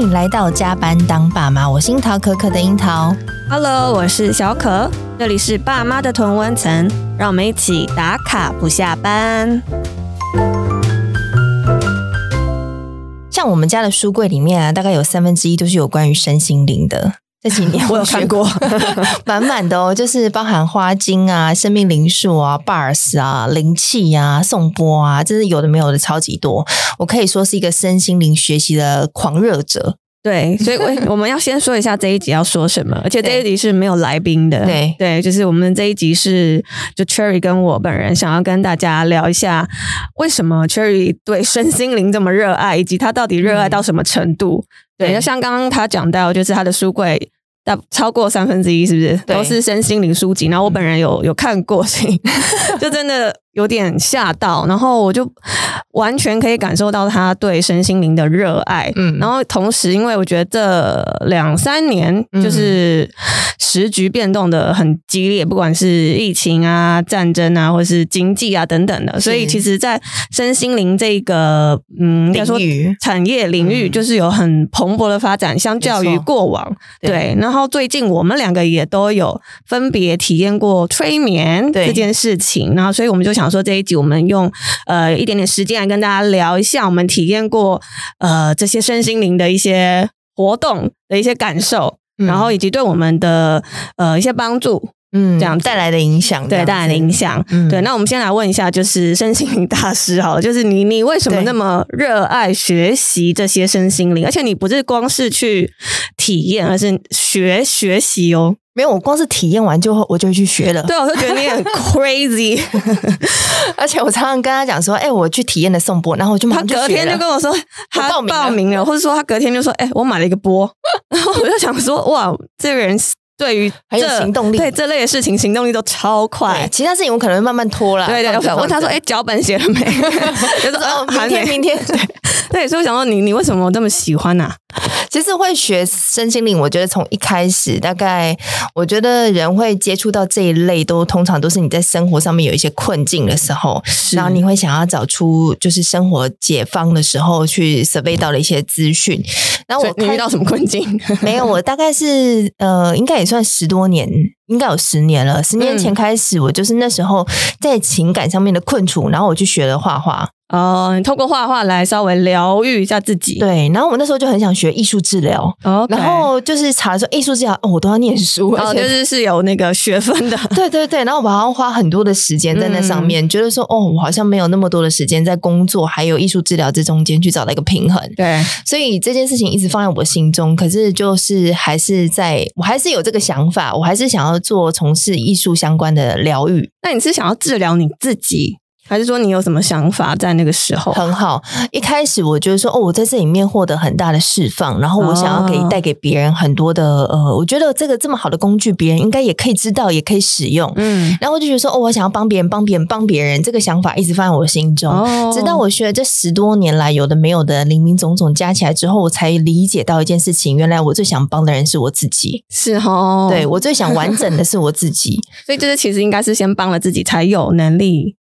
迎来到加班当爸妈，我是樱桃可可的樱桃。Hello，我是小可，这里是爸妈的同温层，让我们一起打卡不下班。像我们家的书柜里面啊，大概有三分之一都是有关于身心灵的。这几年 我有看过，满满的哦，就是包含花精啊、生命灵数啊、Bars 啊、灵气啊、颂钵啊，真是有的没有的超级多。我可以说是一个身心灵学习的狂热者。对，所以我 我们要先说一下这一集要说什么，而且这一集是没有来宾的。对对，就是我们这一集是就 Cherry 跟我本人想要跟大家聊一下，为什么 Cherry 对身心灵这么热爱，以及他到底热爱到什么程度。嗯对，就像刚刚他讲到，就是他的书柜大超过三分之一，是不是都是身心灵书籍？然后我本人有有看过，所以 就真的。有点吓到，然后我就完全可以感受到他对身心灵的热爱。嗯，然后同时，因为我觉得这两三年就是时局变动的很激烈，不管是疫情啊、战争啊，或是经济啊等等的，所以其实，在身心灵这个嗯，应该说产业领域，就是有很蓬勃的发展，相较于过往。对，然后最近我们两个也都有分别体验过催眠这件事情，然后所以我们就想。想说这一集我们用呃一点点时间来跟大家聊一下我们体验过呃这些身心灵的一些活动的一些感受，嗯、然后以及对我们的呃一些帮助，嗯，这样带来的影响，对带来的影响，嗯，对。那我们先来问一下，就是身心灵大师好了，就是你你为什么那么热爱学习这些身心灵？而且你不是光是去体验，而是学学习哦。没有，我光是体验完就我就去学了。对，我就觉得你很 crazy，而且我常常跟他讲说，哎、欸，我去体验了颂钵，然后我就马上就他隔天就跟我说他报名了，名了或者说他隔天就说，哎、欸，我买了一个钵，然 后我就想说，哇，这个人。对于很有行动力，对这类的事情行动力都超快。其他事情我可能会慢慢拖了。对对，我想问他说：“哎，脚本写了没？” 就说：“哦，明天，明天。”对对，所以我想说你，你为什么这么喜欢呢、啊？其实会学身心灵，我觉得从一开始，大概我觉得人会接触到这一类，都通常都是你在生活上面有一些困境的时候，然后你会想要找出就是生活解放的时候，去 survey 到的一些资讯。然后我你遇到什么困境？没有，我大概是呃，应该也。算十多年，应该有十年了。十年前开始，我就是那时候在情感上面的困处，然后我去学了画画。哦，你透过画画来稍微疗愈一下自己。对，然后我那时候就很想学艺术治疗。哦，Okay. 然后就是查说艺术治疗，哦，我都要念书，而且 就是是有那个学分的。对对对，然后我好像花很多的时间在那上面，嗯、觉得说，哦，我好像没有那么多的时间在工作还有艺术治疗这中间去找到一个平衡。对，所以这件事情一直放在我心中，可是就是还是在我还是有这个想法，我还是想要做从事艺术相关的疗愈。那你是想要治疗你自己？还是说你有什么想法在那个时候？很好，一开始我觉得说，哦，我在这里面获得很大的释放，然后我想要给带给别人很多的，呃，我觉得这个这么好的工具，别人应该也可以知道，也可以使用。嗯，然后我就觉得说，哦，我想要帮别人，帮别人，帮别人，这个想法一直放在我心中，哦、直到我学了这十多年来有的没有的零零总总加起来之后，我才理解到一件事情，原来我最想帮的人是我自己，是哦，对，我最想完整的是我自己，所以就是其实应该是先帮了自己，才有能力。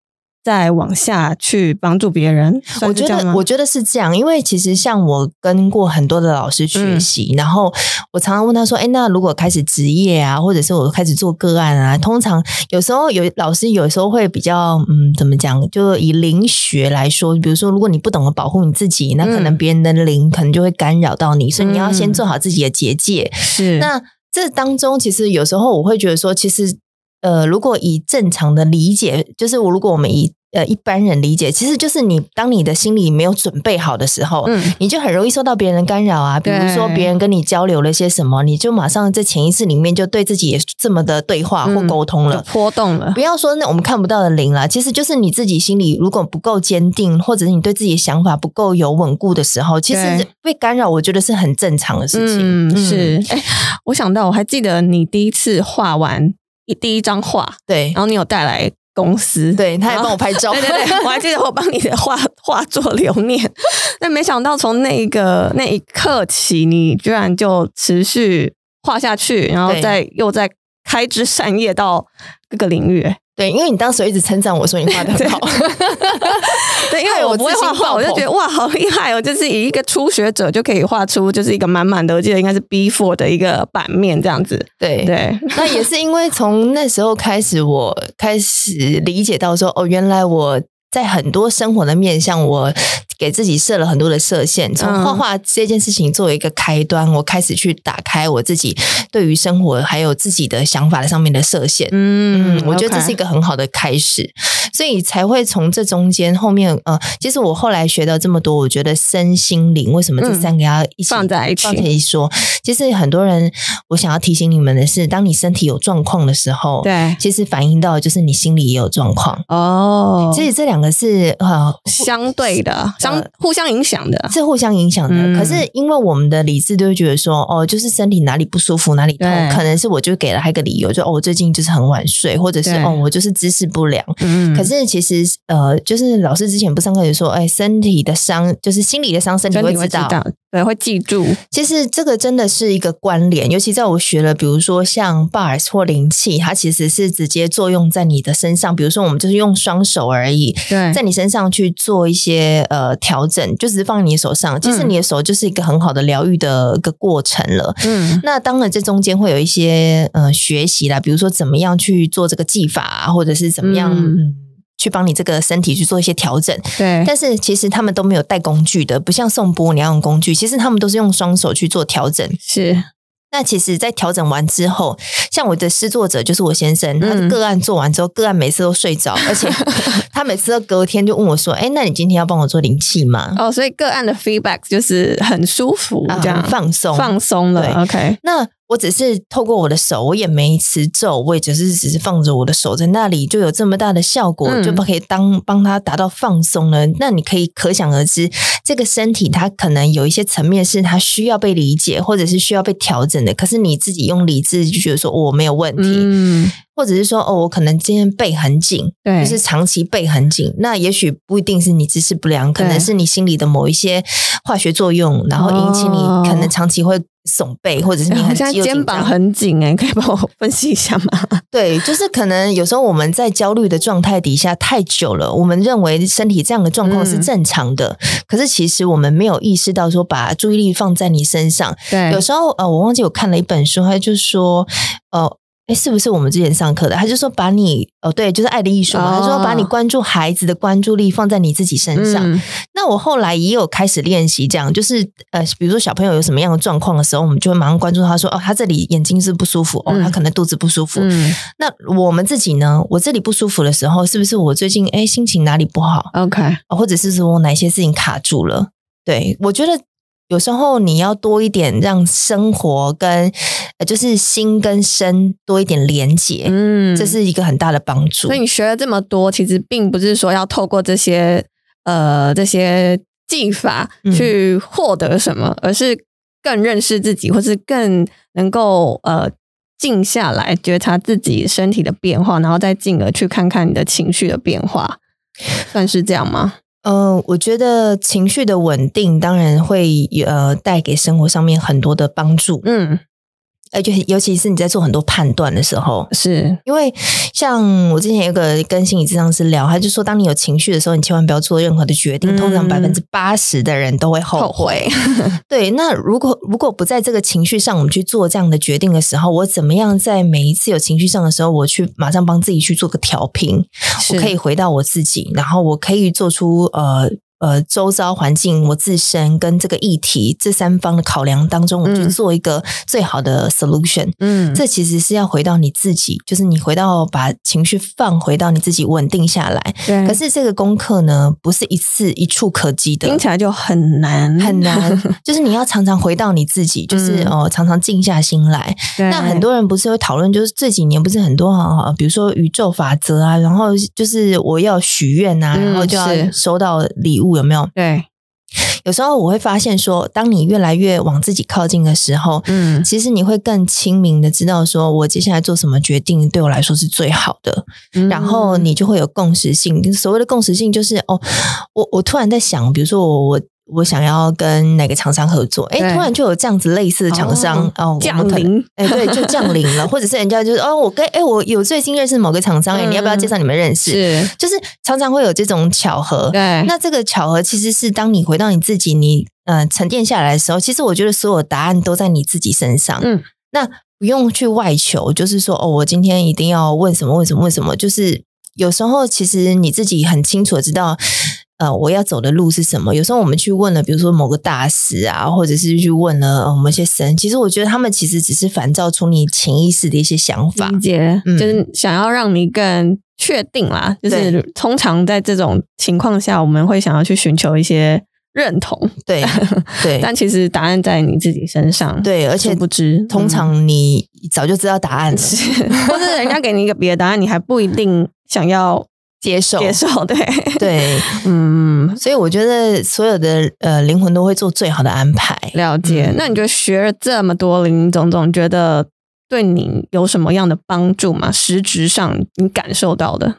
再往下去帮助别人，我觉得我觉得是这样，因为其实像我跟过很多的老师学习，嗯、然后我常常问他说：“哎，那如果开始职业啊，或者是我开始做个案啊，通常有时候有老师有时候会比较嗯，怎么讲？就以灵学来说，比如说如果你不懂得保护你自己，那可能别人的灵可能就会干扰到你，所以你要先做好自己的结界。是那这当中，其实有时候我会觉得说，其实。呃，如果以正常的理解，就是我如果我们以呃一般人理解，其实就是你当你的心里没有准备好的时候，嗯，你就很容易受到别人的干扰啊。比如说别人跟你交流了些什么，你就马上在潜意识里面就对自己也这么的对话或沟通了，波动了。不要说那我们看不到的零啦，其实就是你自己心里如果不够坚定，或者是你对自己的想法不够有稳固的时候，其实被干扰，我觉得是很正常的事情。嗯，是。哎，我想到我还记得你第一次画完。一第一张画，对，然后你有带来公司，对，他还帮我拍照，对 对对，我还记得我帮你的画画作留念，但没想到从那一个那一刻起，你居然就持续画下去，然后再又再开枝散叶到各个领域。对，因为你当时一直称赞我说你画的很好，对，因为我不会画画，我就觉得哇，好厉害哦！就是以一个初学者就可以画出就是一个满满的，我记得应该是 B four 的一个版面这样子。对对，那也是因为从那时候开始，我开始理解到说，哦，原来我在很多生活的面向我。给自己设了很多的设限，从画画这件事情作为一个开端，嗯、我开始去打开我自己对于生活还有自己的想法的上面的设限。嗯，我觉得这是一个很好的开始所以才会从这中间后面呃，其实我后来学到这么多，我觉得身心灵为什么这三个要一起放在一起放在一起说？其实很多人，我想要提醒你们的是，当你身体有状况的时候，对，其实反映到就是你心里也有状况哦。其实这两个是呃相对的。相互相影响的，是互相影响的。嗯、可是因为我们的理智都会觉得说，哦，就是身体哪里不舒服，哪里痛，可能是我就给了他一个理由，就哦，我最近就是很晚睡，或者是哦，我就是姿势不良。嗯、可是其实呃，就是老师之前不上课也说，哎，身体的伤就是心理的伤，身体会知道。对，会记住。其实这个真的是一个关联，尤其在我学了，比如说像 Bars 或灵气，它其实是直接作用在你的身上。比如说，我们就是用双手而已，对，在你身上去做一些呃调整，就只是放在你手上。其实你的手就是一个很好的疗愈的一个过程了。嗯，那当然这中间会有一些呃学习啦，比如说怎么样去做这个技法啊，或者是怎么样。嗯去帮你这个身体去做一些调整，对。但是其实他们都没有带工具的，不像颂钵你要用工具，其实他们都是用双手去做调整。是。那其实，在调整完之后，像我的施作者就是我先生，他的个案做完之后，个案每次都睡着，而且 他每次都隔天就问我说：“哎，那你今天要帮我做灵气吗？”哦，所以个案的 feedback 就是很舒服，这样放松，放松了。OK，那。我只是透过我的手，我也没持咒，我也只是只是放着我的手在那里，就有这么大的效果，嗯、就不可以当帮他达到放松了。那你可以可想而知，这个身体它可能有一些层面是它需要被理解，或者是需要被调整的。可是你自己用理智就觉得说我没有问题，嗯、或者是说哦，我可能今天背很紧，对，就是长期背很紧。那也许不一定是你姿势不良，可能是你心里的某一些化学作用，然后引起你可能长期会。耸背，或者是你很现在肩膀很紧哎，可以帮我分析一下吗？对，就是可能有时候我们在焦虑的状态底下太久了，我们认为身体这样的状况是正常的，嗯、可是其实我们没有意识到说把注意力放在你身上。对，有时候呃，我忘记我看了一本书，它就说呃。哎，是不是我们之前上课的？他就说把你哦，对，就是爱的艺术嘛。他说把你关注孩子的关注力放在你自己身上。嗯、那我后来也有开始练习这样，就是呃，比如说小朋友有什么样的状况的时候，我们就会马上关注他说哦，他这里眼睛是不舒服，哦，他可能肚子不舒服。嗯、那我们自己呢？我这里不舒服的时候，是不是我最近哎心情哪里不好？OK，或者是说我哪些事情卡住了？对，我觉得。有时候你要多一点让生活跟呃，就是心跟身多一点连接，嗯，这是一个很大的帮助。所以你学了这么多，其实并不是说要透过这些呃这些技法去获得什么，嗯、而是更认识自己，或是更能够呃静下来觉察自己身体的变化，然后再进而去看看你的情绪的变化，算是这样吗？嗯、呃，我觉得情绪的稳定当然会呃带给生活上面很多的帮助。嗯。而且尤其是你在做很多判断的时候，是因为像我之前有个跟心理咨商师聊，他就说，当你有情绪的时候，你千万不要做任何的决定。嗯、通常百分之八十的人都会后悔。后 悔对，那如果如果不在这个情绪上，我们去做这样的决定的时候，我怎么样在每一次有情绪上的时候，我去马上帮自己去做个调频，我可以回到我自己，然后我可以做出呃。呃，周遭环境、我自身跟这个议题这三方的考量当中，我去做一个最好的 solution。嗯，这其实是要回到你自己，就是你回到把情绪放回到你自己稳定下来。对。可是这个功课呢，不是一次一触可及的，听起来就很难很难。就是你要常常回到你自己，就是哦、呃，常常静下心来。对。那很多人不是会讨论，就是这几年不是很多啊，比如说宇宙法则啊，然后就是我要许愿啊，然后就要收到礼物。有没有？对，有时候我会发现说，当你越来越往自己靠近的时候，嗯，其实你会更清明的知道，说我接下来做什么决定对我来说是最好的，嗯、然后你就会有共识性。所谓的共识性，就是哦，我我突然在想，比如说我我我想要跟哪个厂商合作，哎，突然就有这样子类似的厂商哦降临，哎，对，就降临了，或者是人家就是哦，我跟哎，我有最新认识某个厂商，哎，你要不要介绍你们认识？是，就是常常会有这种巧合。对，那这个巧合其实是当你回到你自己，你呃沉淀下来的时候，其实我觉得所有答案都在你自己身上。嗯，那不用去外求，就是说哦，我今天一定要问什么？问什么？问什么？就是有时候其实你自己很清楚的知道。呃，我要走的路是什么？有时候我们去问了，比如说某个大师啊，或者是去问了我们一些神，其实我觉得他们其实只是反照出你潜意识的一些想法，理解，嗯、就是想要让你更确定啦。就是通常在这种情况下，我们会想要去寻求一些认同，对对。但其实答案在你自己身上，对，而且不知通常你早就知道答案了，或者人家给你一个别的答案，你还不一定想要。接受，接受，对对，嗯，所以我觉得所有的呃灵魂都会做最好的安排。了解，嗯、那你觉得学了这么多林林总总，觉得对你有什么样的帮助吗？实质上你感受到的？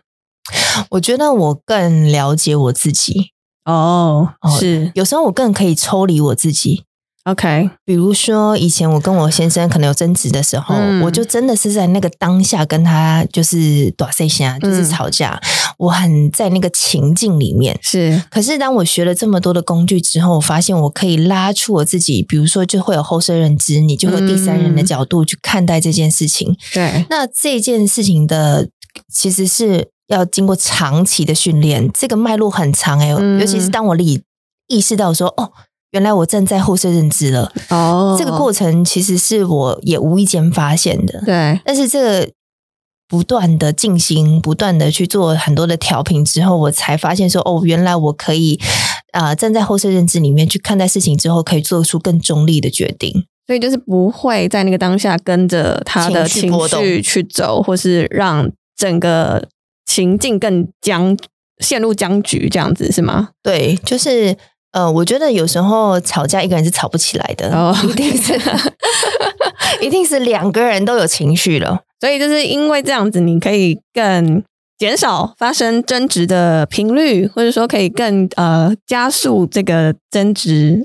我觉得我更了解我自己。哦，是，有时候我更可以抽离我自己。OK，比如说以前我跟我先生可能有争执的时候，嗯、我就真的是在那个当下跟他就是打碎下，就是吵架，嗯、我很在那个情境里面。是，可是当我学了这么多的工具之后，我发现我可以拉出我自己，比如说就会有后设认知，你就会第三人的角度去看待这件事情。嗯、对，那这件事情的其实是要经过长期的训练，这个脉络很长哎、尤其是当我理意识到说哦。原来我站在后设认知了哦，oh, 这个过程其实是我也无意间发现的。对，但是这个不断的进行，不断的去做很多的调频之后，我才发现说，哦，原来我可以啊、呃，站在后设认知里面去看待事情之后，可以做出更中立的决定。所以就是不会在那个当下跟着他的情绪去走，或是让整个情境更僵，陷入僵局，这样子是吗？对，就是。呃，我觉得有时候吵架一个人是吵不起来的，哦，一定是，一定是两个人都有情绪了，所以就是因为这样子，你可以更减少发生争执的频率，或者说可以更呃加速这个争执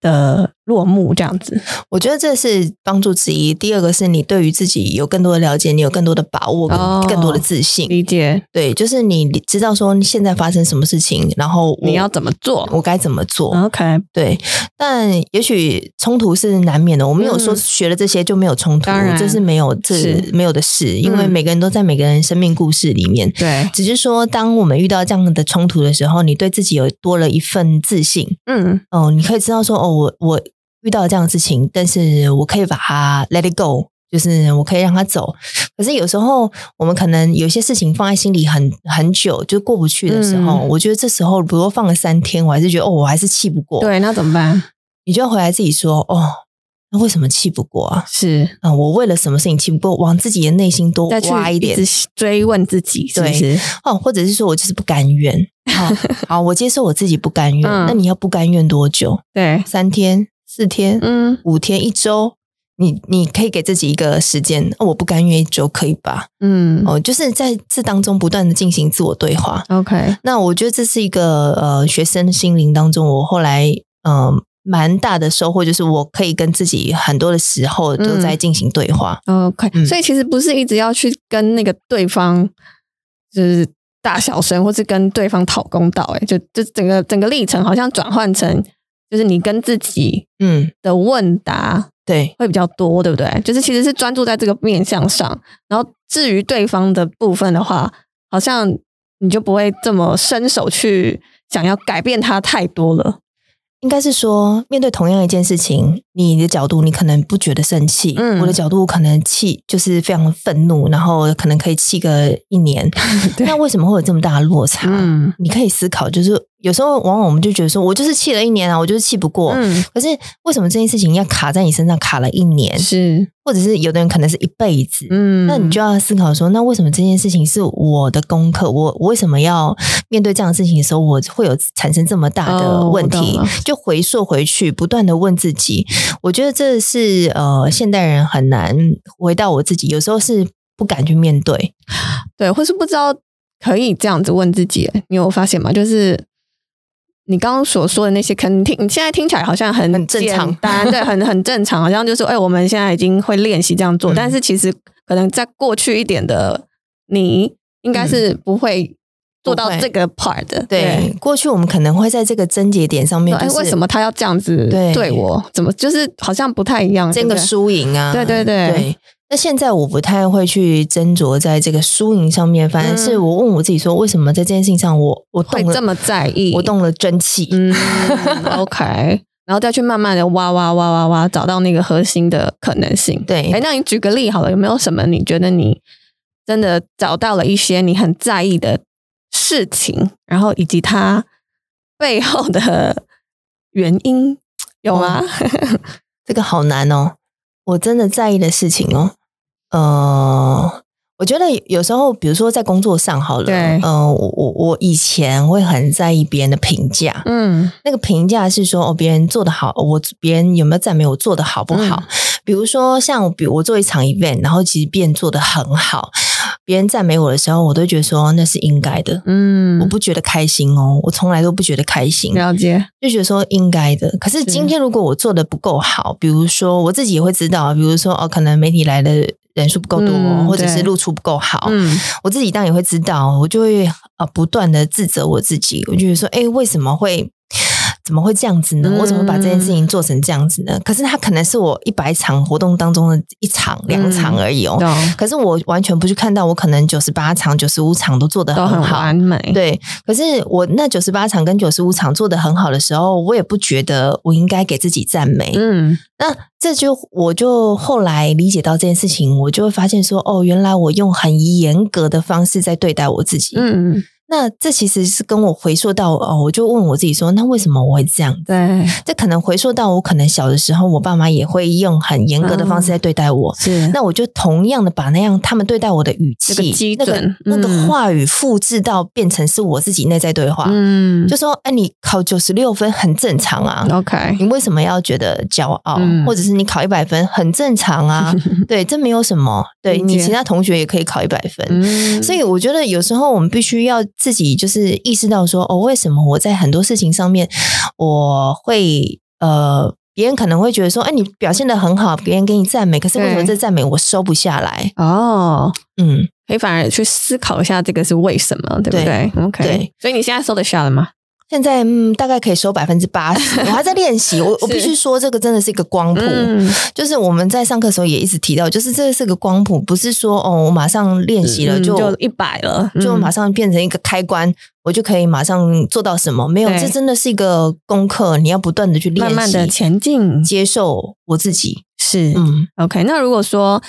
的落幕这样子，我觉得这是帮助之一。第二个是你对于自己有更多的了解，你有更多的把握，更多的自信。理解，对，就是你知道说现在发生什么事情，然后你要怎么做，我该怎么做。OK，对。但也许冲突是难免的，我没有说学了这些就没有冲突，这是没有这是没有的事，因为每个人都在每个人生命故事里面。对，只是说当我们遇到这样的冲突的时候，你对自己有多了一份自信。嗯，哦，你可以知道说，哦，我我。遇到这样的事情，但是我可以把它 let it go，就是我可以让它走。可是有时候我们可能有些事情放在心里很很久，就过不去的时候，嗯、我觉得这时候比如果放了三天，我还是觉得哦，我还是气不过。对，那怎么办？你就要回来自己说哦，那为什么气不过啊？是啊、呃，我为了什么事情气不过？往自己的内心多挖一点，追问自己是不是，对哦，或者是说我就是不甘愿。好，好，我接受我自己不甘愿。嗯、那你要不甘愿多久？对，三天。四天，嗯，五天，一周，你你可以给自己一个时间，我不甘愿一周，可以吧？嗯，哦，就是在这当中不断的进行自我对话。OK，那我觉得这是一个呃学生心灵当中，我后来嗯、呃、蛮大的收获，就是我可以跟自己很多的时候都在进行对话。嗯、OK，、嗯、所以其实不是一直要去跟那个对方就是大小声，或是跟对方讨公道，哎，就就整个整个历程好像转换成。就是你跟自己嗯的问答对会比较多，对不对？就是其实是专注在这个面向上，然后至于对方的部分的话，好像你就不会这么伸手去想要改变他太多了。应该是说，面对同样一件事情，你的角度你可能不觉得生气，嗯，我的角度可能气就是非常愤怒，然后可能可以气个一年。那为什么会有这么大的落差？嗯，你可以思考，就是。有时候，往往我们就觉得说，我就是气了一年啊，我就是气不过。嗯，可是为什么这件事情要卡在你身上卡了一年？是，或者是有的人可能是一辈子。嗯，那你就要思考说，那为什么这件事情是我的功课？我我为什么要面对这样的事情的时候，我会有产生这么大的问题？哦，就回溯回去，不断的问自己。我觉得这是呃，现代人很难回到我自己，有时候是不敢去面对，对，或是不知道可以这样子问自己。你有发现吗？就是。你刚刚所说的那些，可能听你现在听起来好像很很正常，当然对，很很正常，好像就是哎，我们现在已经会练习这样做，嗯、但是其实可能在过去一点的你，应该是不会做到这个 part 的。对，对过去我们可能会在这个症结点上面、就是，哎，为什么他要这样子对我？对怎么就是好像不太一样？这个输赢啊，对对对。对那现在我不太会去斟酌在这个输赢上面，反正是我问我自己说，为什么在这件事情上我我动了这么在意，我动了真气。嗯，OK，然后再去慢慢的挖挖挖挖挖，找到那个核心的可能性。对，哎，那你举个例好了，有没有什么你觉得你真的找到了一些你很在意的事情，然后以及它背后的原因有吗？哦，这个好难哦，我真的在意的事情哦。呃，我觉得有时候，比如说在工作上好了，嗯对、呃，我我我以前会很在意别人的评价，嗯，那个评价是说哦，别人做的好，我别人有没有赞美我做的好不好？嗯、比如说像我，比如我做一场 event，然后其实别人做的很好，别人赞美我的时候，我都觉得说那是应该的，嗯，我不觉得开心哦，我从来都不觉得开心，了解，就觉得说应该的。可是今天如果我做的不够好，比如说我自己也会知道，比如说哦，可能媒体来的。人数不够多，嗯、或者是露出不够好，嗯、我自己当然也会知道，我就会啊不断的自责我自己，我就会说，哎，为什么会？怎么会这样子呢？我怎么把这件事情做成这样子呢？嗯、可是它可能是我一百场活动当中的一场、两场而已哦。嗯、可是我完全不去看到，我可能九十八场、九十五场都做得很好，很完美。对，可是我那九十八场跟九十五场做得很好的时候，我也不觉得我应该给自己赞美。嗯，那这就我就后来理解到这件事情，我就会发现说，哦，原来我用很严格的方式在对待我自己。嗯。那这其实是跟我回溯到哦，我就问我自己说，那为什么我会这样？对，这可能回溯到我可能小的时候，我爸妈也会用很严格的方式在对待我。是，那我就同样的把那样他们对待我的语气、那个那个话语复制到变成是我自己内在对话。嗯，就说哎，你考九十六分很正常啊。OK，你为什么要觉得骄傲？或者是你考一百分很正常啊？对，这没有什么。对，你其他同学也可以考一百分。所以我觉得有时候我们必须要。自己就是意识到说哦，为什么我在很多事情上面我会呃，别人可能会觉得说，哎，你表现的很好，别人给你赞美，可是为什么这赞美我收不下来？哦，嗯，可以反而去思考一下这个是为什么，对不对？OK，对，所以你现在收得下了吗？现在嗯，大概可以收百分之八十，我还在练习。我我必须说，这个真的是一个光谱。嗯、就是我们在上课的时候也一直提到，就是这是个光谱，不是说哦，我马上练习了就就一百了，就马上变成一个开关，嗯、我就可以马上做到什么？没有，这真的是一个功课，你要不断的去练习，慢慢的前进，接受我自己。是，嗯，OK。那如果说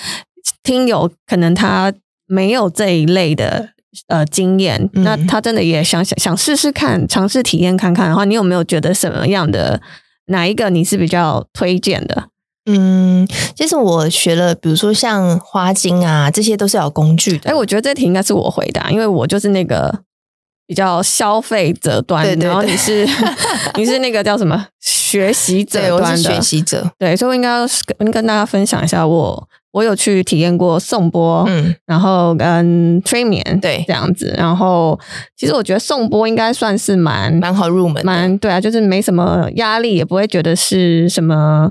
听友可能他没有这一类的。呃，经验，那他真的也想想想试试看，尝试体验看看的话，你有没有觉得什么样的哪一个你是比较推荐的？嗯，其实我学了，比如说像花精啊，这些都是要有工具的。哎，我觉得这题应该是我回答，因为我就是那个比较消费者端，对对对，然后你是 你是那个叫什么学习者端的学习者，对，所以我应该要跟跟大家分享一下我。我有去体验过颂钵，嗯，然后跟催眠，对，这样子。然后其实我觉得颂钵应该算是蛮蛮好入门，蛮对啊，就是没什么压力，也不会觉得是什么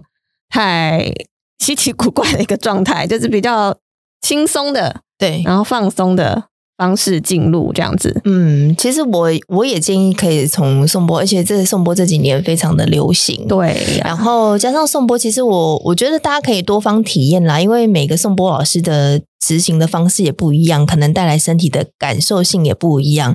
太稀奇古怪的一个状态，就是比较轻松的，对，然后放松的。方式进入这样子，嗯，其实我我也建议可以从颂钵，而且这颂钵这几年非常的流行，对、啊。然后加上颂钵，其实我我觉得大家可以多方体验啦，因为每个颂钵老师的执行的方式也不一样，可能带来身体的感受性也不一样。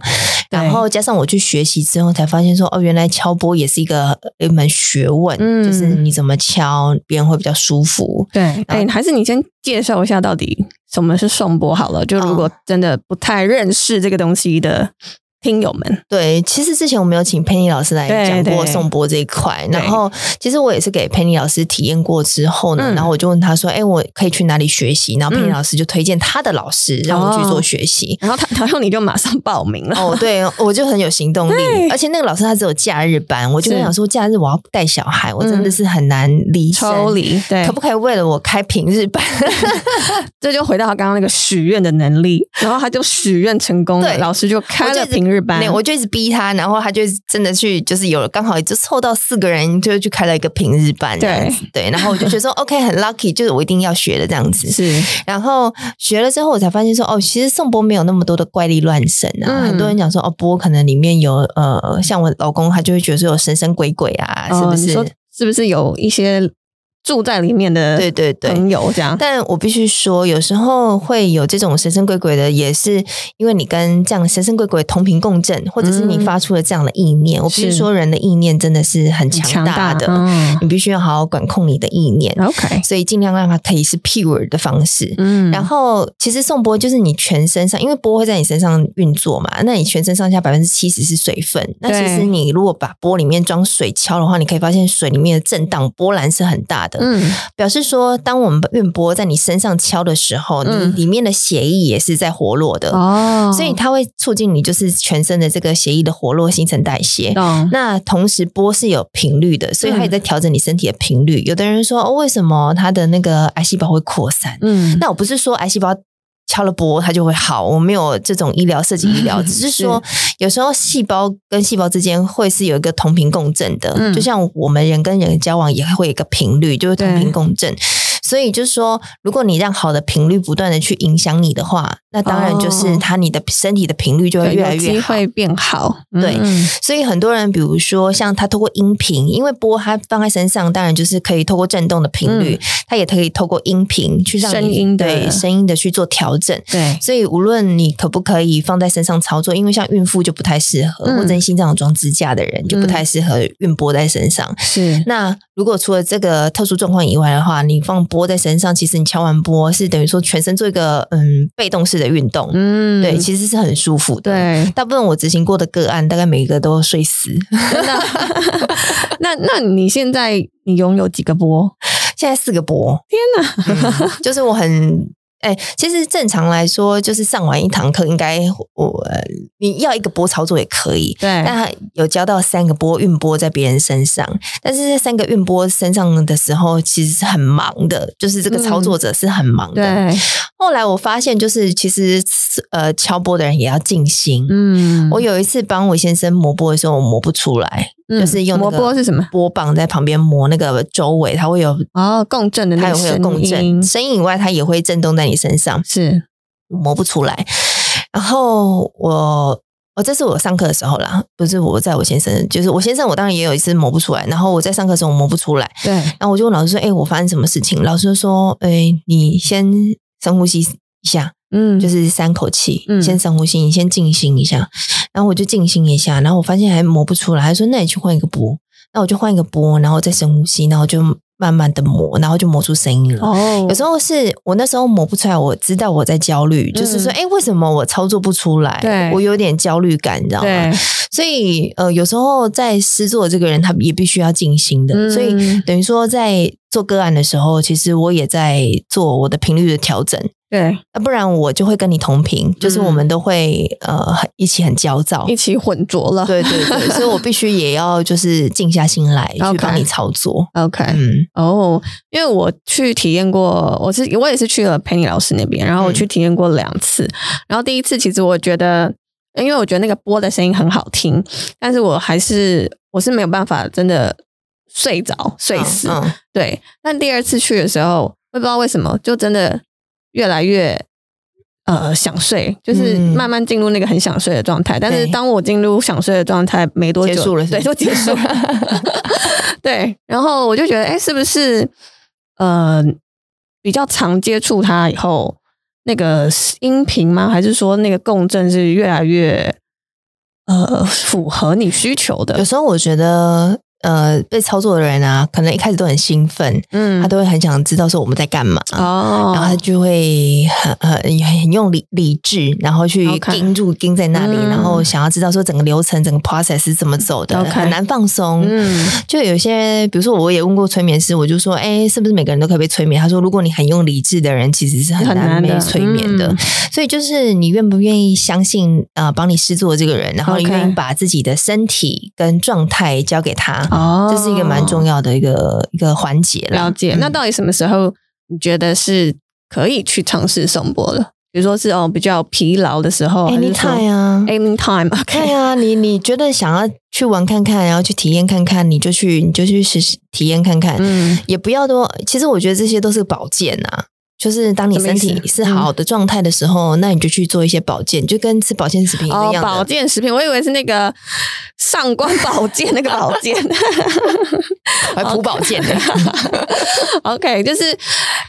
然后加上我去学习之后，才发现说，哦，原来敲钵也是一个一门学问，嗯，就是你怎么敲，别人会比较舒服。对，哎，还是你先介绍一下到底。什么是颂钵？好了，就如果真的不太认识这个东西的。听友们，对，其实之前我们有请 Penny 老师来讲过颂钵这一块，然后其实我也是给 Penny 老师体验过之后呢，然后我就问他说：“哎，我可以去哪里学习？”然后 Penny 老师就推荐他的老师让我去做学习，然后他然后你就马上报名了。哦，对，我就很有行动力，而且那个老师他只有假日班，我就跟他说假日我要带小孩，我真的是很难离抽离，对，可不可以为了我开平日班？这就回到他刚刚那个许愿的能力，然后他就许愿成功了，老师就开了平。日班，我就一直逼他，然后他就真的去，就是有了刚好就凑到四个人，就去开了一个平日班，对对，然后我就觉得说 OK 很 lucky，就是我一定要学的这样子，是，然后学了之后，我才发现说哦，其实颂钵没有那么多的怪力乱神啊，嗯、很多人讲说哦，钵可能里面有呃，像我老公他就会觉得说有神神鬼鬼啊，是不是？哦、是不是有一些？住在里面的对对对朋友这样，但我必须说，有时候会有这种神神鬼鬼的，也是因为你跟这样神神鬼鬼同频共振，或者是你发出了这样的意念。嗯、我必须说，人的意念真的是很强大的，嗯、你必须要好好管控你的意念。OK，所以尽量让它可以是 pure 的方式。嗯，然后其实颂钵就是你全身上，因为钵会在你身上运作嘛，那你全身上下百分之七十是水分。那其实你如果把钵里面装水敲的话，你可以发现水里面的震荡波澜是很大的。嗯，表示说，当我们运波在你身上敲的时候，嗯、你里面的血液也是在活络的哦，所以它会促进你就是全身的这个血液的活络、新陈代谢。哦、那同时波是有频率的，所以它也在调整你身体的频率。嗯、有的人说，哦，为什么它的那个癌细胞会扩散？嗯，那我不是说癌细胞。敲了波，它就会好。我没有这种医疗设计医疗，只是说有时候细胞跟细胞之间会是有一个同频共振的，嗯、就像我们人跟人交往也会有一个频率，就是同频共振。所以就是说，如果你让好的频率不断的去影响你的话，那当然就是它你的身体的频率就会越来越好，会变好。对，所以很多人，比如说像他透过音频，因为波它放在身上，当然就是可以透过震动的频率，它也可以透过音频去让声音对声音的去做调整。对，所以无论你可不可以放在身上操作，因为像孕妇就不太适合，或者心脏有装支架的人就不太适合运波在身上。是，那如果除了这个特殊状况以外的话，你放波在身上，其实你敲完波是等于说全身做一个嗯被动式的运动，嗯，对，其实是很舒服的。对，大部分我执行过的个案，大概每一个都睡死。那那你现在你拥有几个波？现在四个波。天哪，嗯，就是我很。哎，其实正常来说，就是上完一堂课，应该我你要一个波操作也可以。对，但他有教到三个波运波在别人身上，但是这三个运波身上的时候，其实是很忙的，就是这个操作者是很忙的。嗯、对。后来我发现，就是其实呃敲波的人也要静心。嗯。我有一次帮我先生磨波的时候，我磨不出来。就是用磨波是什么？波棒在旁边磨那个周围，它会有哦共振的那个声音，它也会有共振，声音以外，它也会震动在你身上，是磨不出来。然后我哦，这是我上课的时候啦，不是我在我先生，就是我先生，我当然也有一次磨不出来。然后我在上课的时候我磨不出来，对。然后我就问老师说：“哎，我发生什么事情？”老师说：“哎，你先深呼吸一下。”嗯，就是三口气，嗯、先深呼吸，你先静心一下，然后我就静心一下，然后我发现还磨不出来，他说那你去换一个波，那我就换一个波，然后再深呼吸，然后就慢慢的磨，然后就磨出声音了。哦，有时候是我那时候磨不出来，我知道我在焦虑，嗯、就是说，哎，为什么我操作不出来？对，我有点焦虑感，你知道吗？所以，呃，有时候在施作这个人，他也必须要静心的，嗯、所以等于说在做个案的时候，其实我也在做我的频率的调整。对，不然我就会跟你同频，就是我们都会、嗯、呃一起很焦躁，一起混浊了。对对对，所以我必须也要就是静下心来去 帮你操作。OK，嗯，哦，oh, 因为我去体验过，我是我也是去了 Penny 老师那边，然后我去体验过两次。嗯、然后第一次其实我觉得，因为我觉得那个波的声音很好听，但是我还是我是没有办法真的睡着睡死。对，但第二次去的时候，我不知道为什么，就真的。越来越呃想睡，就是慢慢进入那个很想睡的状态。嗯、但是当我进入想睡的状态没多久，结束了是是？对，就结束了。对，然后我就觉得，哎，是不是呃比较常接触它以后，那个音频吗？还是说那个共振是越来越呃符合你需求的？有时候我觉得。呃，被操作的人啊，可能一开始都很兴奋，嗯，他都会很想知道说我们在干嘛，哦，然后他就会很很很用理理智，然后去盯住盯在那里，嗯、然后想要知道说整个流程、整个 process 是怎么走的很难放松。嗯，就有些，比如说我也问过催眠师，我就说，哎，是不是每个人都可以被催眠？他说，如果你很用理智的人，其实是很难被催眠的。的嗯、所以就是你愿不愿意相信啊、呃，帮你施作这个人，然后你愿意把自己的身体跟状态交给他。哦，这是一个蛮重要的一个一个环节了。了解。嗯、那到底什么时候你觉得是可以去尝试颂钵了？比如说是哦比较疲劳的时候，anytime 啊，anytime，OK，对啊，你你觉得想要去玩看看，然后去体验看看，你就去你就去试试体验看看，嗯，也不要多。其实我觉得这些都是保健啊。就是当你身体是好的状态的时候，嗯、那你就去做一些保健，就跟吃保健食品一样。哦，保健食品，我以为是那个上官保健那个保健，还补保健的。OK，就是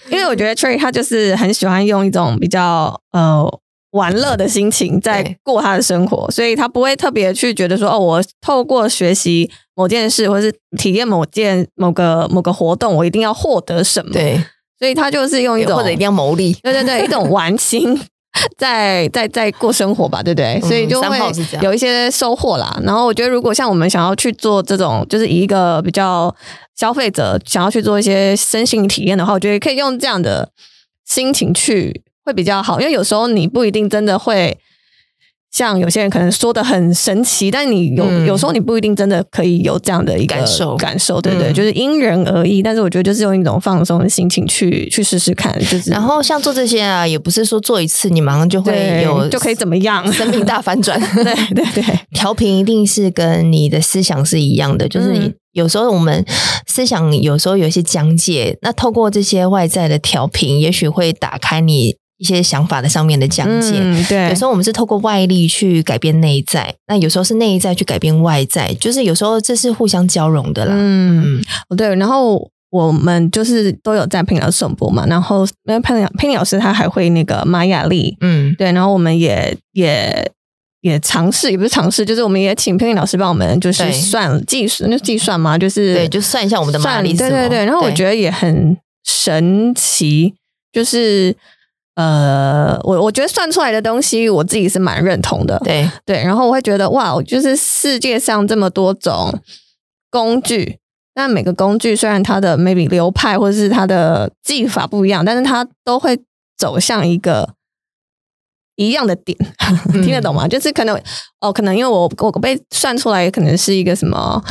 因为我觉得 Cherry 他就是很喜欢用一种比较呃玩乐的心情在过他的生活，所以他不会特别去觉得说哦，我透过学习某件事或是体验某件某个某个活动，我一定要获得什么。对。所以他就是用一种或者一定要牟利，对对对，一种玩心在在在过生活吧，对不对？所以就会有一些收获啦。然后我觉得，如果像我们想要去做这种，就是以一个比较消费者想要去做一些身心体验的话，我觉得可以用这样的心情去会比较好，因为有时候你不一定真的会。像有些人可能说的很神奇，但你有、嗯、有时候你不一定真的可以有这样的一个感受，感受对不对？嗯、就是因人而异。但是我觉得就是用一种放松的心情去去试试看，就是。然后像做这些啊，也不是说做一次你马上就会有就可以怎么样，生命大反转。对对对，调频一定是跟你的思想是一样的，就是你有时候我们思想有时候有一些疆界，那透过这些外在的调频，也许会打开你。一些想法的上面的讲解，嗯，对，有时候我们是透过外力去改变内在，那有时候是内在去改变外在，就是有时候这是互相交融的啦。嗯，对。然后我们就是都有在 Penny 老师颂钵嘛，然后因为 Penny Penny 老师他还会那个玛雅历，嗯，对。然后我们也也也尝试，也不是尝试，就是我们也请 Penny 老师帮我们就是算计算，那计算嘛，就是对，就算一下我们的玛雅历。对对对。然后我觉得也很神奇，就是。呃，我我觉得算出来的东西，我自己是蛮认同的。对对，然后我会觉得哇，就是世界上这么多种工具，但每个工具虽然它的 maybe 流派或者是它的技法不一样，但是它都会走向一个一样的点，嗯、听得懂吗？就是可能哦，可能因为我我被算出来，可能是一个什么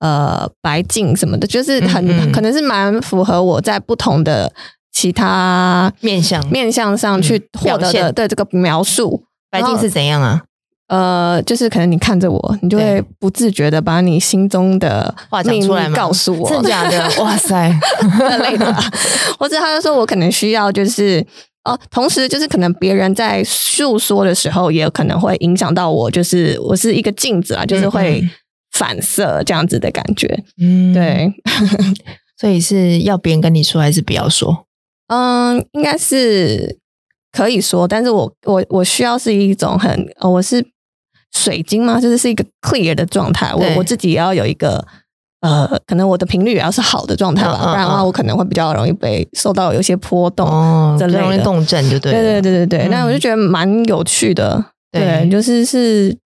呃白镜什么的，就是很可能是蛮符合我在不同的。其他面向面向上去获得的对这个描述，白净是怎样啊？呃，就是可能你看着我，你就会不自觉的把你心中的话讲出来，告诉我，真的假的？哇塞，累的。或者他就说我可能需要，就是哦，同时就是可能别人在诉说的时候，也有可能会影响到我，就是我是一个镜子啊，就是会反射这样子的感觉。嗯，对。所以是要别人跟你说，还是不要说？嗯，应该是可以说，但是我我我需要是一种很，我是水晶吗？就是是一个 clear 的状态。我我自己也要有一个呃，可能我的频率也要是好的状态吧，不然的话我可能会比较容易被受到有些波动，哦，容易共振，就对，对对对对对。那我就觉得蛮有趣的，对，就是是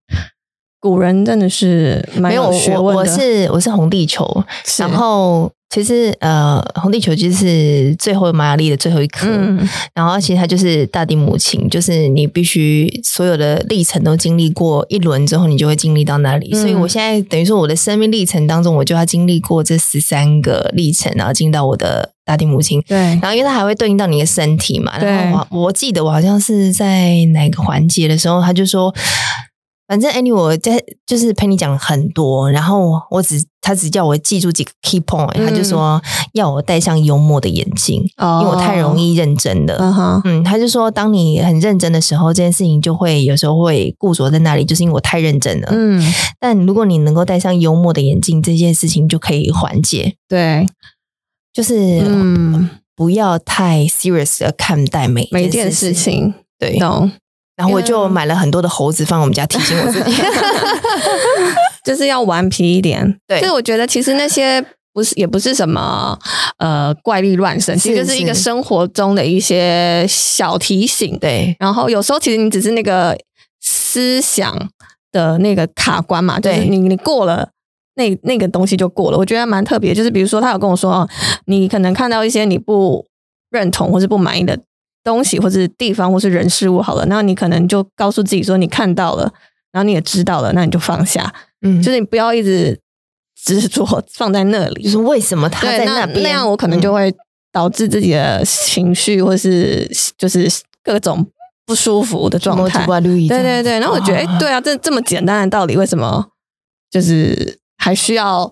古人真的是蛮有学问的。我是我是红地球，然后。其实，呃，红地球就是最后玛雅历的最后一颗，嗯、然后其实它就是大地母亲，就是你必须所有的历程都经历过一轮之后，你就会经历到那里。嗯、所以我现在等于说，我的生命历程当中，我就要经历过这十三个历程，然后进到我的大地母亲。对，然后因为它还会对应到你的身体嘛。然后我我记得我好像是在哪个环节的时候，他就说。反正 anyway 我在就是陪你讲很多，然后我只他只叫我记住几个 key point，、嗯、他就说要我戴上幽默的眼镜，哦、因为我太容易认真了。嗯哼，嗯，他就说当你很认真的时候，这件事情就会有时候会固着在那里，就是因为我太认真了。嗯，但如果你能够戴上幽默的眼镜，这件事情就可以缓解。对，就是嗯，不要太 serious 的看待每每件事情。对。No. 然后我就买了很多的猴子放我们家，提醒我自己 就是要顽皮一点。对，所以我觉得其实那些不是，也不是什么呃怪力乱神，其实就是一个生活中的一些小提醒。对，然后有时候其实你只是那个思想的那个卡关嘛，对，你你过了那那个东西就过了。我觉得蛮特别，就是比如说他有跟我说哦，你可能看到一些你不认同或是不满意的。东西或者地方或是人事物好了，然后你可能就告诉自己说你看到了，然后你也知道了，那你就放下，嗯，就是你不要一直执着放在那里，就是为什么他在那边？那样我可能就会导致自己的情绪或是就是各种不舒服的状态。对对对，然后我觉得，哎、哦，对啊，这这么简单的道理，为什么就是还需要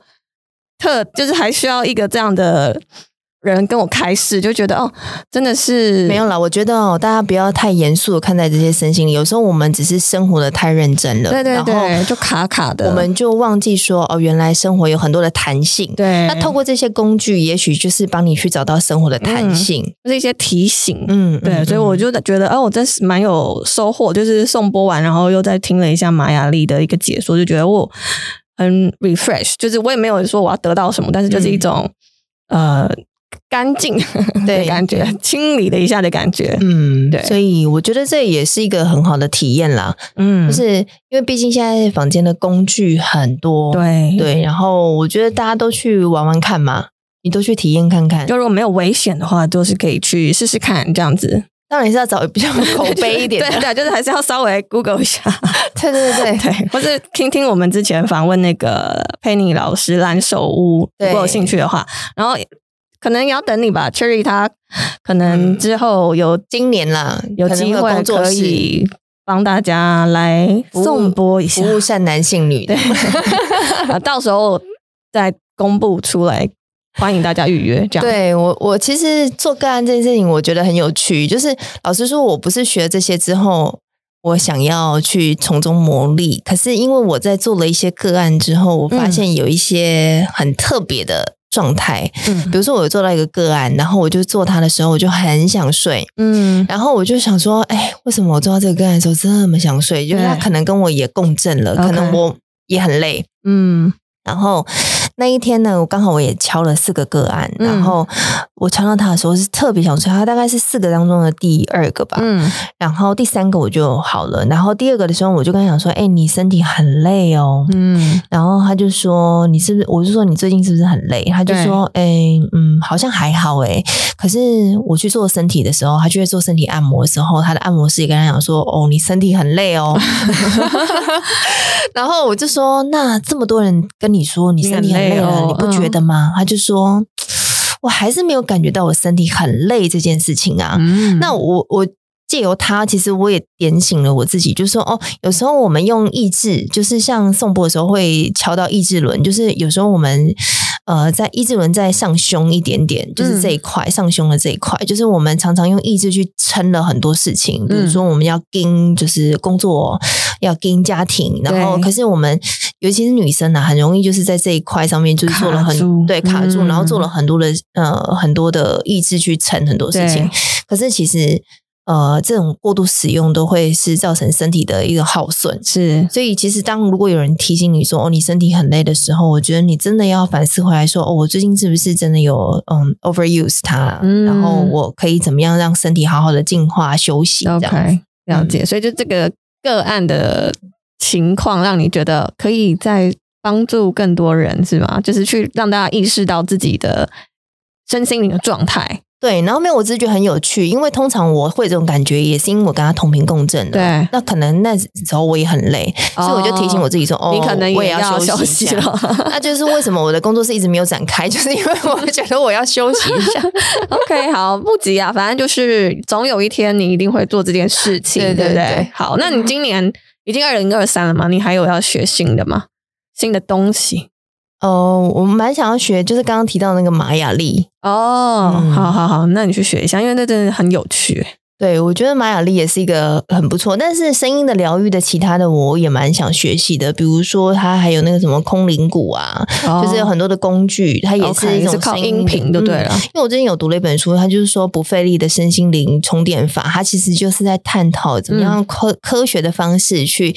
特，就是还需要一个这样的。人跟我开示，就觉得哦，真的是没有啦。我觉得哦，大家不要太严肃的看待这些身心灵。有时候我们只是生活的太认真了，对对对，就卡卡的，我们就忘记说哦，原来生活有很多的弹性。对，那透过这些工具，也许就是帮你去找到生活的弹性，嗯、就是一些提醒。嗯，对嗯，所以我就觉得哦，我真是蛮有收获。就是送播完，然后又再听了一下玛雅丽的一个解说，就觉得我很 refresh。就是我也没有说我要得到什么，但是就是一种、嗯、呃。干净的感觉，清理了一下的感觉，嗯，对，所以我觉得这也是一个很好的体验啦，嗯，就是因为毕竟现在房间的工具很多，对。对，然后我觉得大家都去玩玩看嘛，你都去体验看看，就如果没有危险的话，都是可以去试试看这样子。当然是要找比较口碑一点的，对对，就是还是要稍微 Google 一下，对 对对。对，或是听听我们之前访问那个佩妮老师蓝手屋，如果有兴趣的话，然后。可能也要等你吧，Cherry 他可能之后有今年啦，有机会可以帮大家来送播一下，服务善男信女的，到时候再公布出来，欢迎大家预约。这样，对我我其实做个案这件事情，我觉得很有趣。就是老实说，我不是学这些之后，我想要去从中磨砺，可是因为我在做了一些个案之后，我发现有一些很特别的。状态，嗯，比如说我做到一个个案，然后我就做它的时候，我就很想睡，嗯，然后我就想说，哎，为什么我做到这个个案的时候这么想睡？就是他可能跟我也共振了，可能我也很累，嗯，然后。那一天呢，我刚好我也敲了四个个案，嗯、然后我敲到他的时候是特别想睡，他大概是四个当中的第二个吧，嗯，然后第三个我就好了，然后第二个的时候我就跟他讲说，哎、欸，你身体很累哦，嗯，然后他就说你是不是？我就说你最近是不是很累？他就说，哎、欸，嗯，好像还好哎，可是我去做身体的时候，他就会做身体按摩的时候，他的按摩师也跟他讲说，哦，你身体很累哦，然后我就说，那这么多人跟你说你身体很累。你不觉得吗？嗯、他就说，我还是没有感觉到我身体很累这件事情啊。嗯、那我我借由他，其实我也点醒了我自己，就是说，哦，有时候我们用意志，就是像送波的时候会敲到意志轮，就是有时候我们呃在意志轮在上胸一点点，就是这一块、嗯、上胸的这一块，就是我们常常用意志去撑了很多事情，比如说我们要跟就是工作。要跟家庭，然后可是我们尤其是女生呢、啊，很容易就是在这一块上面就是做了很多对卡住，然后做了很多的呃很多的意志去撑很多事情。可是其实呃这种过度使用都会是造成身体的一个耗损。是，所以其实当如果有人提醒你说哦你身体很累的时候，我觉得你真的要反思回来说哦我最近是不是真的有嗯 overuse 它，嗯，然后我可以怎么样让身体好好的净化休息这样。Okay, 了解，所以就这个。个案的情况让你觉得可以再帮助更多人是吗？就是去让大家意识到自己的身心灵的状态。对，然后没有，我只是觉得很有趣，因为通常我会这种感觉，也是因为我跟他同频共振的。对，那可能那时候我也很累，哦、所以我就提醒我自己说：“哦，你可能也要休息，我也要休息了。”那就是为什么我的工作室一直没有展开，就是因为我觉得我要休息一下。OK，好，不急啊，反正就是总有一天你一定会做这件事情，对，对，对，对不对？好，那你今年已经二零二三了吗？你还有要学新的吗？新的东西？哦，我们蛮想要学，就是刚刚提到那个玛雅历哦，嗯、好好好，那你去学一下，因为那真的很有趣。对，我觉得玛雅丽也是一个很不错，但是声音的疗愈的其他的我也蛮想学习的，比如说它还有那个什么空灵鼓啊，哦、就是有很多的工具，它也是一种声音频，对了、嗯。因为我最近有读了一本书，它就是说不费力的身心灵充电法，它其实就是在探讨怎么样科、嗯、科学的方式去。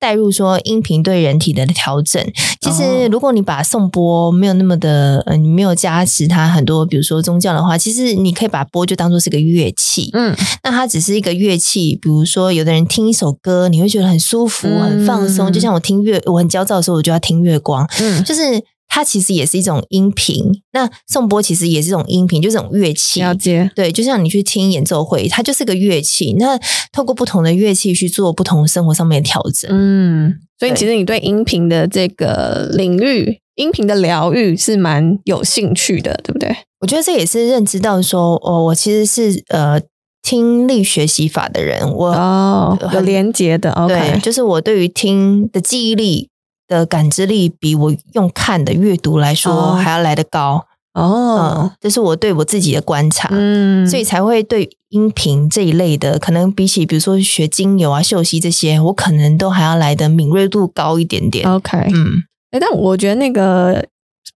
带入说音频对人体的调整，其实如果你把颂钵没有那么的，嗯、呃，你没有加持它很多，比如说宗教的话，其实你可以把钵就当做是个乐器，嗯，那它只是一个乐器。比如说，有的人听一首歌，你会觉得很舒服、很放松，嗯、就像我听月，我很焦躁的时候，我就要听月光，嗯，就是。它其实也是一种音频，那颂钵其实也是一种音频，就是一种乐器。了解，对，就像你去听演奏会，它就是个乐器。那透过不同的乐器去做不同生活上面的调整。嗯，所以其实你对音频的这个领域，音频的疗愈是蛮有兴趣的，对不对？我觉得这也是认知到说，哦，我其实是呃。听力学习法的人，我哦有连接的，OK，对，就是我对于听的记忆力的感知力，比我用看的阅读来说还要来得高哦、嗯。这是我对我自己的观察，嗯，所以才会对音频这一类的，可能比起比如说学精油啊、嗅息这些，我可能都还要来的敏锐度高一点点。OK，嗯，哎，但我觉得那个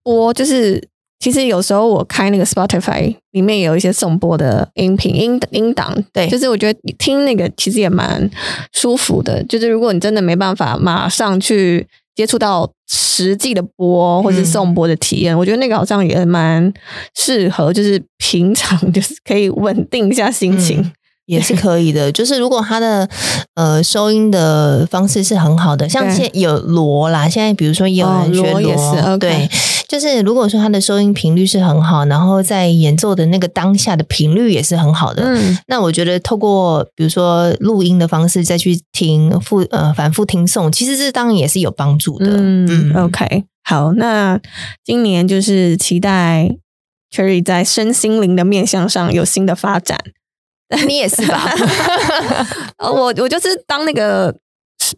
播就是。其实有时候我开那个 Spotify 里面有一些颂钵的音频音音档，对，就是我觉得听那个其实也蛮舒服的。就是如果你真的没办法马上去接触到实际的播或是送播的体验，嗯，我觉得那个好像也蛮适合，就是平常 就是可以稳定一下心情。嗯也是可以的，就是如果他的呃收音的方式是很好的，像现有锣啦，现在比如说也有人学锣，哦 okay，对，就是如果说他的收音频率是很好，然后在演奏的那个当下的频率也是很好的，嗯，那我觉得透过比如说录音的方式再去听复呃反复听诵，其实这当然也是有帮助的。嗯，嗯，OK，好，那今年就是期待 Cherry 在身心灵的面向上有新的发展。你也是吧？我我就是当那个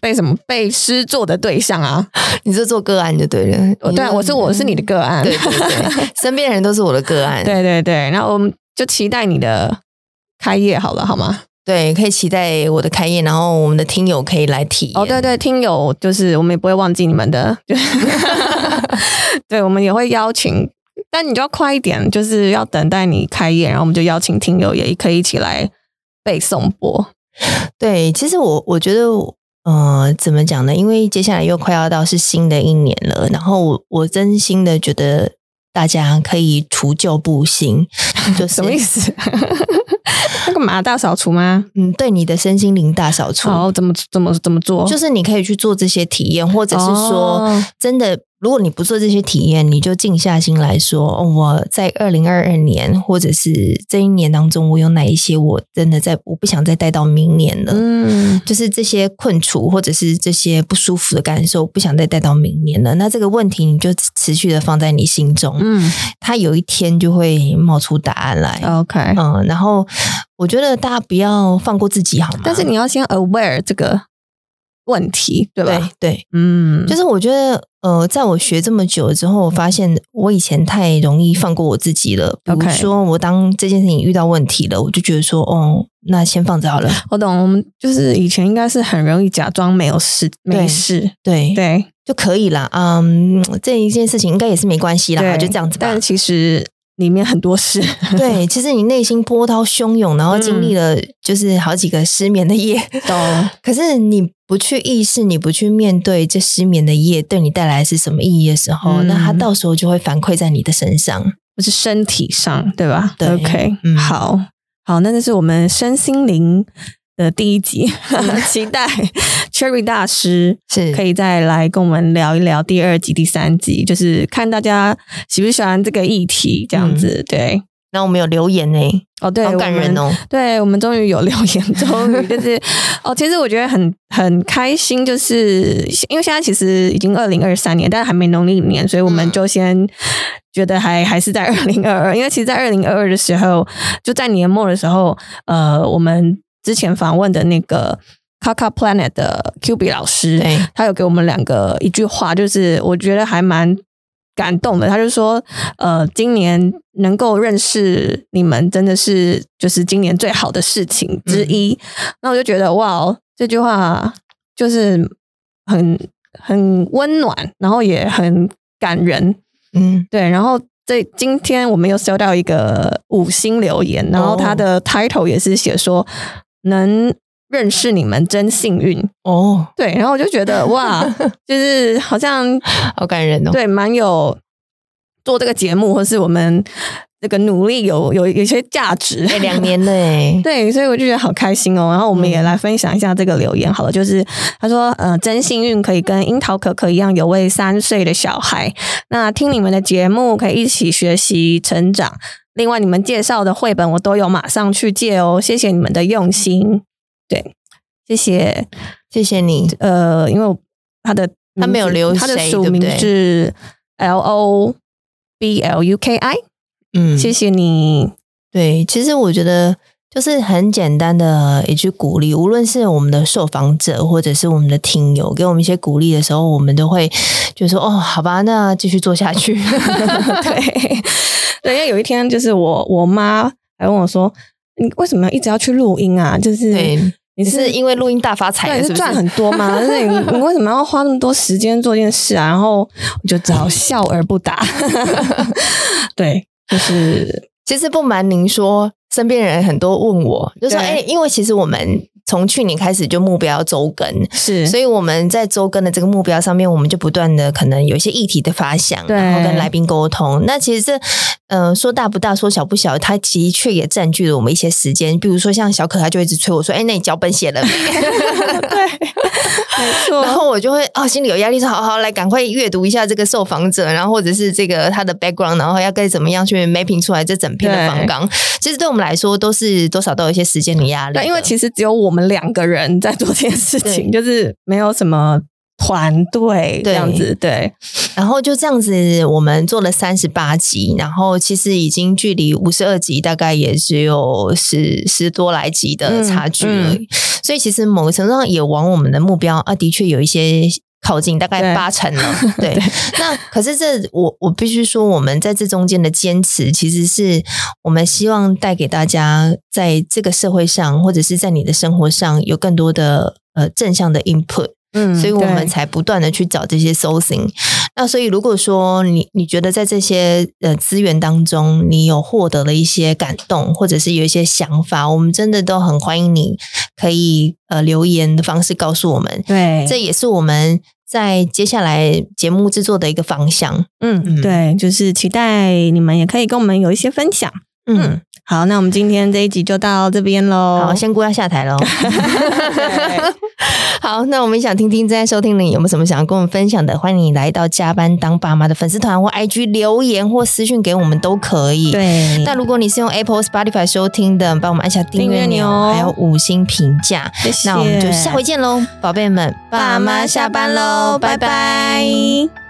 被什么被施作的对象啊！你是做个案就对了，对，我是我是你的个案，对对对，身边人都是我的个案，对对对。然后我们就期待你的开业好了，好吗？对，可以期待我的开业，然后我们的听友可以来体验。哦，对对，听友就是我们也不会忘记你们的，对，我们也会邀请。但你就要快一点，就是要等待你开业，然后我们就邀请听友也可以一起来背诵播。对，其实我我觉得，呃，怎么讲呢？因为接下来又快要到是新的一年了，然后我我真心的觉得大家可以除旧布新，就是 什么意思？那个嘛大扫除吗？嗯，对，你的身心灵大扫除。好，怎么怎么怎么做？就是你可以去做这些体验，或者是说真的。如果你不做这些体验，你就静下心来说，哦、我在二零二二年或者是这一年当中，我有哪一些我真的在我不想再待到明年了。嗯，就是这些困处或者是这些不舒服的感受，不想再待到明年了。那这个问题你就持续的放在你心中，嗯，它有一天就会冒出答案来。OK，嗯，然后我觉得大家不要放过自己，好吗？但是你要先 aware 这个问题，对吧？对，对，嗯，就是我觉得。呃，在我学这么久之后，我发现我以前太容易放过我自己了。比如说，我当这件事情遇到问题了，我就觉得说，哦，那先放着好了。我懂，我们就是以前应该是很容易假装没有事，没事，对对，对就可以了。嗯，这一件事情应该也是没关系啦，就这样子吧。但其实。里面很多事，对，其实你内心波涛汹涌，然后经历了就是好几个失眠的夜，嗯、可是你不去意识，你不去面对这失眠的夜对你带来是什么意义的时候，嗯、那它到时候就会反馈在你的身上，不是身体上，对吧？对，OK，嗯，好，好，那这是我们身心灵的第一集，期待。Cherry 大师是。可以再来跟我们聊一聊第二集、第三集，就是看大家喜不喜欢这个议题，这样子。嗯、对，那我们有留言呢，哦，对，好感人哦，对我们终于有留言，终于就是哦，其实我觉得很很开心，就是因为现在其实已经二零二三年，但是还没农历年，所以我们就先觉得还还是在二零二二，因为其实，在二零二二的时候，就在年末的时候，呃，我们。之前访问的那个 Kaka Planet 的 Q B 老师，他有给我们两个一句话，就是我觉得还蛮感动的。他就说：“呃，今年能够认识你们，真的是就是今年最好的事情之一。嗯”那我就觉得哇，这句话就是很很温暖，然后也很感人。嗯，对。然后这今天我们又收到一个五星留言，然后他的 title 也是写说。能认识你们真幸运。哦，对，然后我就觉得 哇，就是好像 好感人哦，对，蛮有做这个节目或是我们这个努力有有有一些价值，欸，两年了哎，对，所以我就觉得好开心哦。然后我们也来分享一下这个留言好了，就是他说，呃，真幸运可以跟樱桃可可一样有位三岁的小孩，那听你们的节目可以一起学习成长。另外，你们介绍的绘本我都有马上去借哦，谢谢你们的用心。对，谢谢，谢谢你。呃，因为他的他没有留他的署名是 L O B L U K I。嗯，谢谢你。对，其实我觉得就是很简单的一句鼓励，无论是我们的受访者或者是我们的听友给我们一些鼓励的时候，我们都会就说：“哦，好吧，那继续做下去。”对，对，因为有一天就是我我妈还问我说：“你为什么一直要去录音啊？”就是你是因为录音大发财，是赚很多吗？就是你你为什么要花那么多时间做这件事啊？然后我就只好 笑而不答。对，就是其实不瞒您说。身边人很多问我，就说：“哎、欸，因为其实我们从去年开始就目标要周更，是，所以我们在周更的这个目标上面，我们就不断的可能有一些议题的发想，然后跟来宾沟通。那其实这，嗯、呃，说大不大，说小不小，它的确也占据了我们一些时间。比如说像小可，他就一直催我说：‘哎、欸，那你脚本写了没？’ 对，没错。然后我就会哦，心里有压力，说：‘好好来，赶快阅读一下这个受访者，然后或者是这个他的 background，然后要该怎么样去 mapping 出来这整篇的方纲。’其实对我们。来说都是多少都有一些时间的压力，因为其实只有我们两个人在做这件事情，就是没有什么团队这样子。对，然后就这样子，我们做了三十八集，然后其实已经距离五十二集大概也只有十十多来集的差距了，所以其实某个程度上也往我们的目标啊，的确有一些。靠近大概八成了，对。对。那可是这我我必须说，我们在这中间的坚持，其实是我们希望带给大家，在这个社会上或者是在你的生活上有更多的呃正向的 input，嗯，所以我们才不断的去找这些 sourcing。那所以如果说你你觉得在这些呃资源当中，你有获得了一些感动，或者是有一些想法，我们真的都很欢迎你可以呃留言的方式告诉我们。对，这也是我们。在接下来节目制作的一个方向，嗯，嗯对，就是期待你们也可以跟我们有一些分享，嗯。嗯好，那我们今天这一集就到这边喽。好，仙姑要下台喽。好，那我们想听听正在收听的你有没有什么想要跟我们分享的？欢迎你来到加班当爸妈的粉丝团或 IG 留言或私讯给我们都可以。对，那如果你是用 Apple Spotify 收听的，帮我们按下订阅钮，还有五星评价。谢谢。那我们就下回见喽，宝贝们，爸妈下班喽，拜拜。